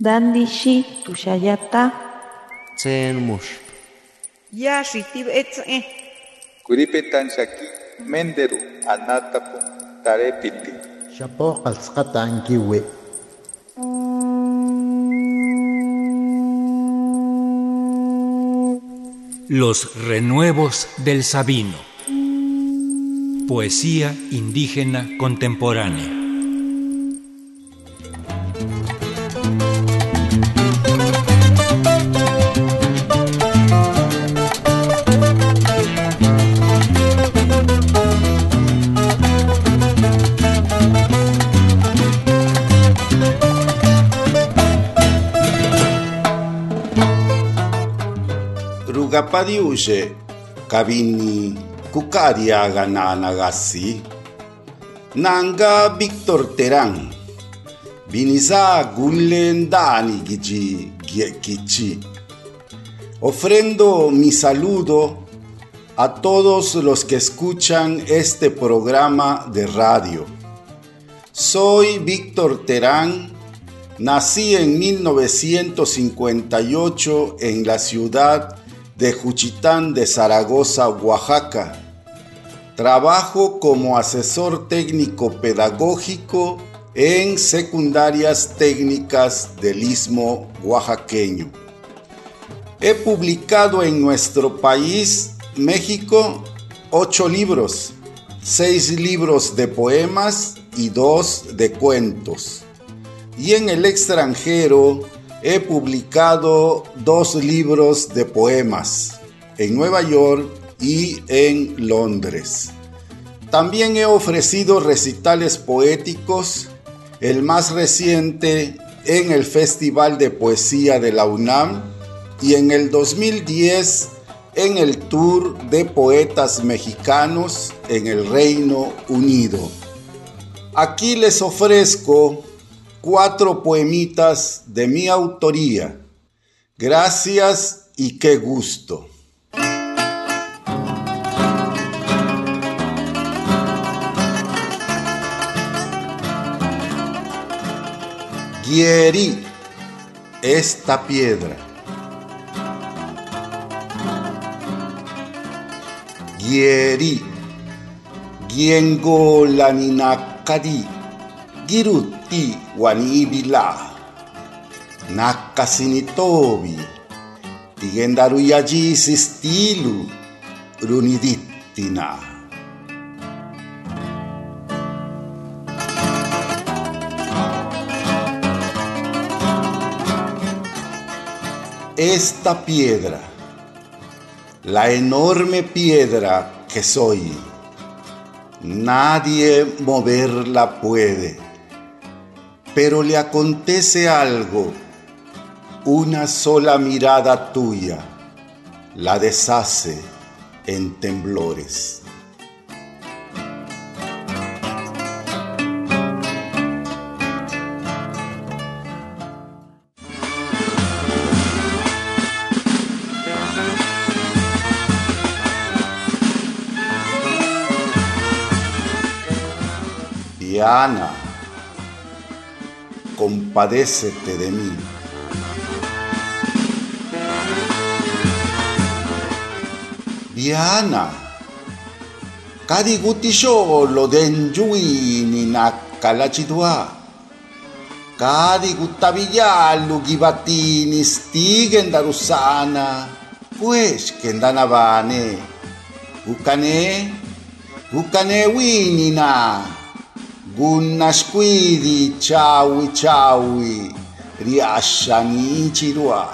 Dandishi tushayata. Tsen mush. Ya shitib etze. Kuripetan shaki menderu anatapu tarepiti. Shapo qalsqata ankiwi. Los renuevos del Sabino. Poesía indígena contemporánea. Rugapadiushe kabini kukariaga nanagasi nanga Víctor Terán Viniza Gulendani Gichi Gichi Ofrendo mi saludo a todos los que escuchan este programa de radio. Soy Víctor Terán, nací en 1958 en la ciudad de Juchitán de Zaragoza, Oaxaca. Trabajo como asesor técnico pedagógico en secundarias técnicas del Istmo oaxaqueño. He publicado en nuestro país, México, ocho libros, seis libros de poemas y dos de cuentos. Y en el extranjero he publicado dos libros de poemas, en Nueva York y en Londres. También he ofrecido recitales poéticos, el más reciente en el Festival de Poesía de la UNAM y en el 2010 en el Tour de Poetas Mexicanos en el Reino Unido. Aquí les ofrezco cuatro poemitas de mi autoría. Gracias y qué gusto. Guierí esta piedra. Gieri, Giengo laninakadi, Giruti wanibila, Nakasinitobi, Tigendaruyaji sistilu, Runidittina. Esta piedra, la enorme piedra que soy, nadie moverla puede, pero le acontece algo, una sola mirada tuya la deshace en temblores. Diana, compadécete de mí. Diana, kadi gutisho lo denjui ni nakalachidua. Kadi gutaviyalu gibatini stigen darusana, pues kendanabane. Ukane, ukane winina. Gunnasquidi chawi chawi riasciani chirua.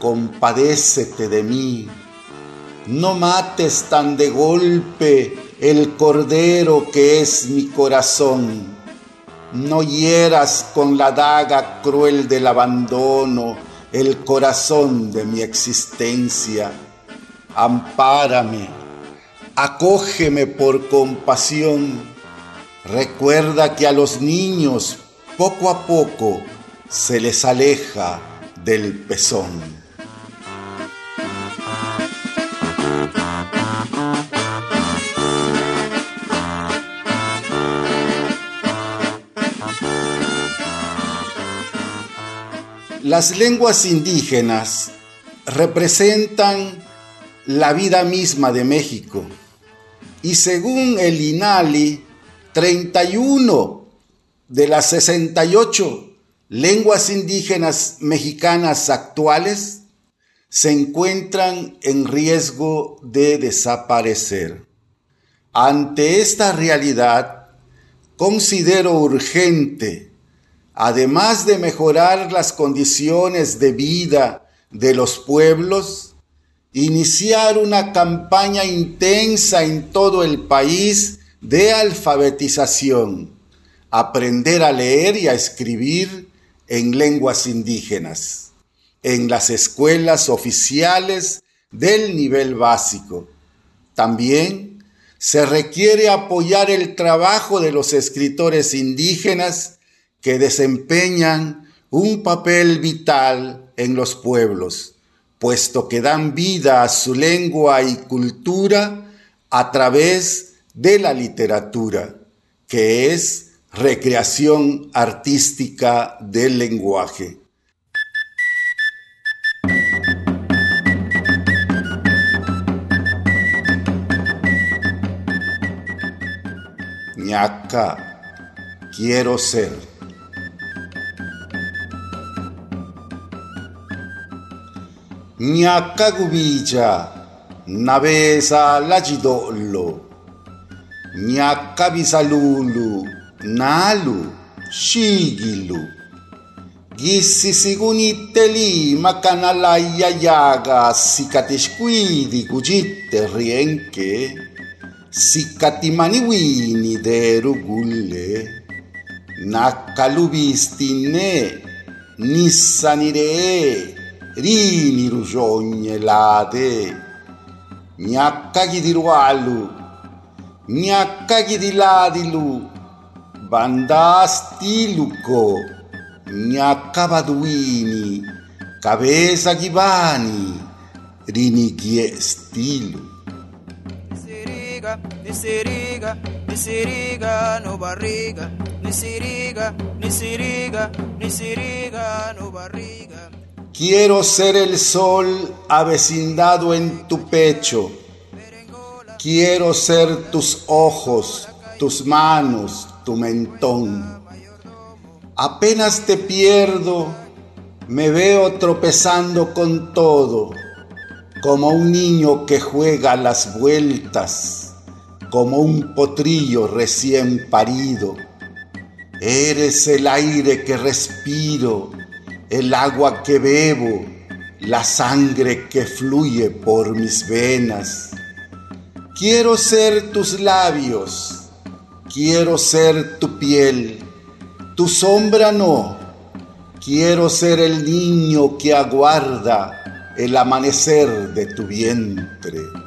Compadécete de mí, no mates tan de golpe el cordero que es mi corazón no hieras con la daga cruel del abandono el corazón de mi existencia. Ampárame, acógeme por compasión. Recuerda que a los niños poco a poco se les aleja del pezón. Las lenguas indígenas representan la vida misma de México y según el INALI, 31 de las 68 lenguas indígenas mexicanas actuales se encuentran en riesgo de desaparecer. Ante esta realidad, considero urgente además de mejorar las condiciones de vida de los pueblos, iniciar una campaña intensa en todo el país de alfabetización, aprender a leer y a escribir en lenguas indígenas, en las escuelas oficiales del nivel básico. También se requiere apoyar el trabajo de los escritores indígenas que desempeñan un papel vital en los pueblos, puesto que dan vida a su lengua y cultura a través de la literatura, que es recreación artística del lenguaje. ñaca, quiero ser. Gnaccacubicia, navesa lacitollo, gnaccapisalulu, nalu, scigilu, ghissisicunitteli, macanalaia iaga, sicatesquidi, cucitte rienche, sicatimaniwini derugulle, naccalupistinne, nissaniree, ರೀನಿರುಷೋಣ್ಯಲಾತೆ ನ್ಯಾಕ್ಕಾಗಿದಿರುವ ಅಲ್ಲು ನ್ಯಾಕ್ಕಾಗಿದಿಲಾದಿಲು ಬಂದಾಸ್ತಿ ಲುಕ್ಕೋ ನ್ಯಾಕ್ಕಬದುವೀನಿ ಕಬೇಸಗಿಬಾನಿ rinigye stilo nisiriga nisiriga nisiriga no barriga. Nisiriga nisiriga nisiriga no barriga. Quiero ser el sol avecindado en tu pecho. Quiero ser tus ojos, tus manos, tu mentón. Apenas te pierdo, me veo tropezando con todo, como un niño que juega las vueltas, como un potrillo recién parido. Eres el aire que respiro el agua que bebo, la sangre que fluye por mis venas. Quiero ser tus labios, quiero ser tu piel, tu sombra no. Quiero ser el niño que aguarda el amanecer de tu vientre.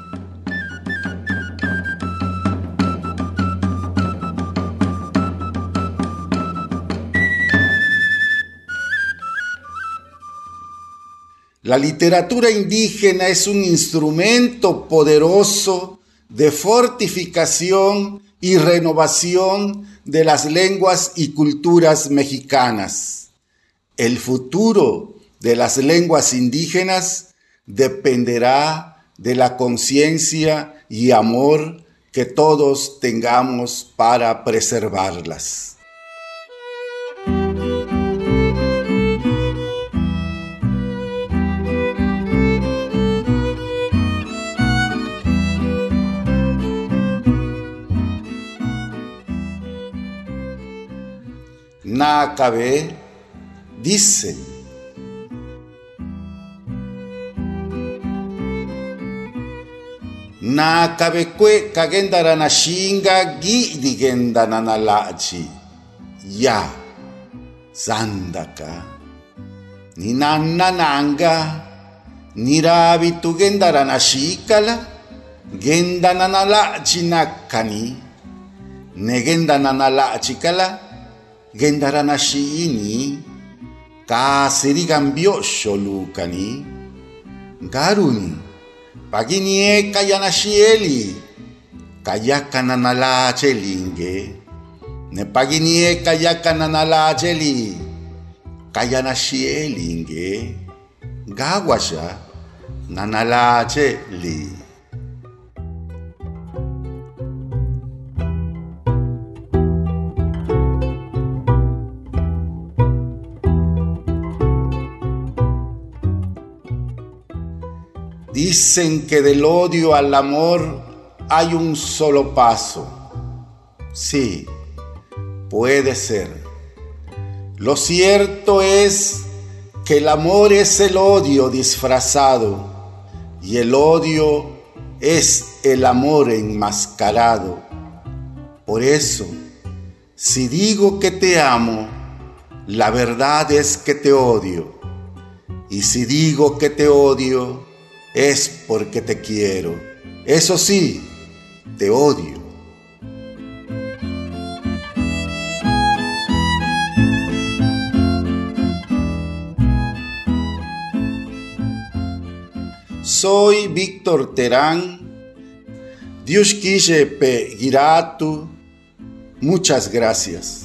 La literatura indígena es un instrumento poderoso de fortificación y renovación de las lenguas y culturas mexicanas. El futuro de las lenguas indígenas dependerá de la conciencia y amor que todos tengamos para preservarlas. Nakabe disse. Nakabekwe kagendara na shinga gi digenda na nalachi ya. Sandaka ni nanna nanga. Nirabi tugendara na shikala genda na nalachi nakani negenda na nalachi kala gendaranashiini kaasirigan byosho sholukani garuni. Pagini e kayanashieli kayakananalachelinge nepagini e kayakananalacheli kayanashielinge gawasha nanalache li Dicen que del odio al amor hay un solo paso. Sí, puede ser. Lo cierto es que el amor es el odio disfrazado y el odio es el amor enmascarado. Por eso, si digo que te amo, la verdad es que te odio. Y si digo que te odio, es porque te quiero. Eso sí, te odio. Soy Víctor Terán. Dios quise pe. Muchas gracias.